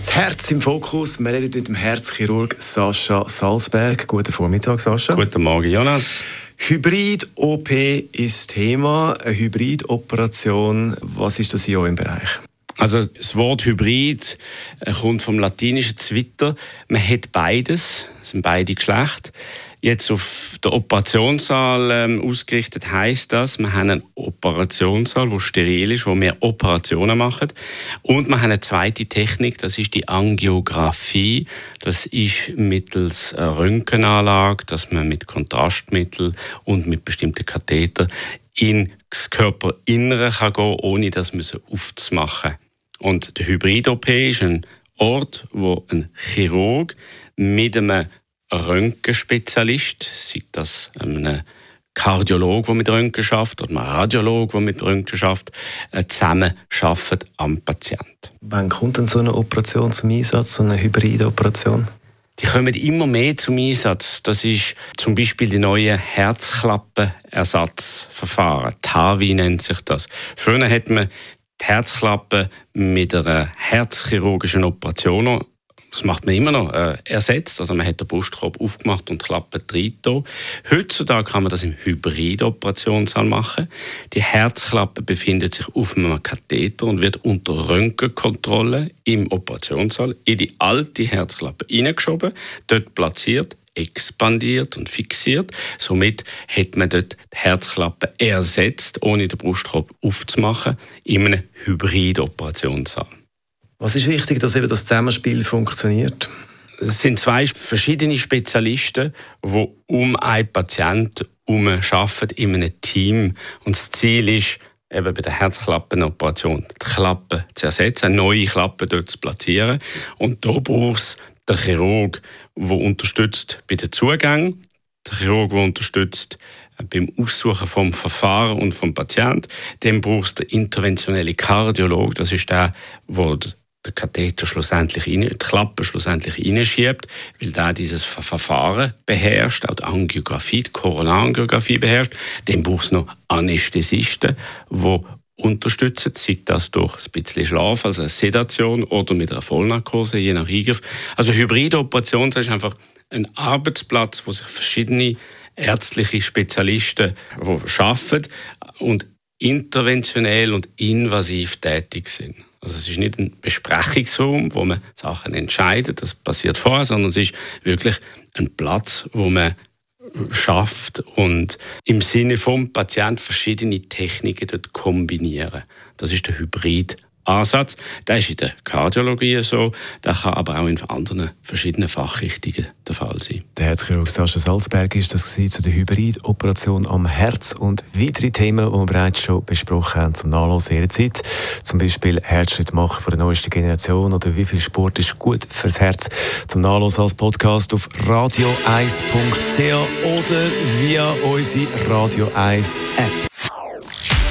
Das Herz im Fokus. Wir reden mit dem Herzchirurg Sascha Salzberg. Guten Vormittag, Sascha. Guten Morgen, Jonas. Hybrid-OP ist Thema. Eine Hybrid-Operation. Was ist das in eurem Bereich? Also das Wort Hybrid äh, kommt vom latinischen Zwitter. Man hat beides, es sind beide Geschlechter. Jetzt auf der Operationssaal ähm, ausgerichtet heißt das, wir haben einen Operationssaal, wo steril ist, wo wir Operationen machen. Und wir haben eine zweite Technik, das ist die Angiografie. Das ist mittels Röntgenanlage, dass man mit Kontrastmittel und mit bestimmten Katheter in das Körperinnere kann gehen, ohne das aufzumachen. Und der Hybrid-OP ist ein Ort, wo ein Chirurg mit einem Röntgenspezialist, sei das ein Kardiolog, der mit Röntgen schafft, oder ein Radiolog, der mit Röntgen schafft, äh, zusammen arbeiten am Patienten. Wann kommt denn so eine Operation zum Einsatz, so eine Hybridoperation? Die kommen immer mehr zum Einsatz. Das ist zum Beispiel die neue Herzklappenersatzverfahren. TAVI nennt sich das. Früher hat man die Herzklappe mit einer herzchirurgischen Operation das macht man immer noch, äh, ersetzt. Also man hat den Brustkorb aufgemacht und Klappe reingetan. Heutzutage kann man das im Hybrid-Operationssaal machen. Die Herzklappe befindet sich auf einem Katheter und wird unter Röntgenkontrolle im Operationssaal in die alte Herzklappe hineingeschoben, dort platziert, expandiert und fixiert. Somit hat man dort die Herzklappe ersetzt, ohne den Brustkorb aufzumachen, in einem Hybrid-Operationssaal. Was ist wichtig, dass eben das Zusammenspiel funktioniert? Es sind zwei verschiedene Spezialisten, die um einen Patienten herum arbeiten in einem Team. Und das Ziel ist, eben bei der Herzklappenoperation die Klappe zu ersetzen, eine neue Klappe dort zu platzieren. Und da braucht es den Chirurg, der unterstützt bei den Zugängen, der Chirurg, der unterstützt beim Aussuchen vom Verfahren und vom Patienten. Dann braucht es den interventionellen Kardiolog, das ist der, der der Katheter schlussendlich rein, die Klappe schlussendlich reinschiebt, weil der dieses Verfahren beherrscht, auch die Angiografie, die Koronarangiographie beherrscht. Dann braucht es noch Anästhesisten, die unterstützen, sei das durch ein bisschen Schlaf, also eine Sedation oder mit einer Vollnarkose, je nach Eingriff. Also hybride Operation ist einfach ein Arbeitsplatz, wo sich verschiedene ärztliche Spezialisten arbeiten und interventionell und invasiv tätig sind. Also es ist nicht ein Besprechungsraum, wo man Sachen entscheidet, das passiert vorher, sondern es ist wirklich ein Platz, wo man schafft und im Sinne vom Patient verschiedene Techniken dort kombinieren. Das ist der Hybrid Ansatz. Der ist in der Kardiologie so, der kann aber auch in anderen verschiedenen Fachrichtungen der Fall sein. Der Herzchirurg Sascha Salzberg ist das zu der Hybridoperation am Herz und weitere Themen, die wir bereits schon besprochen haben, zum Nachlesen ihrer Zeit. Zum Beispiel Herzschritt machen von der neuesten Generation oder wie viel Sport ist gut fürs Herz. Zum Nachlesen als Podcast auf radio1.ch oder via unsere Radio 1 App.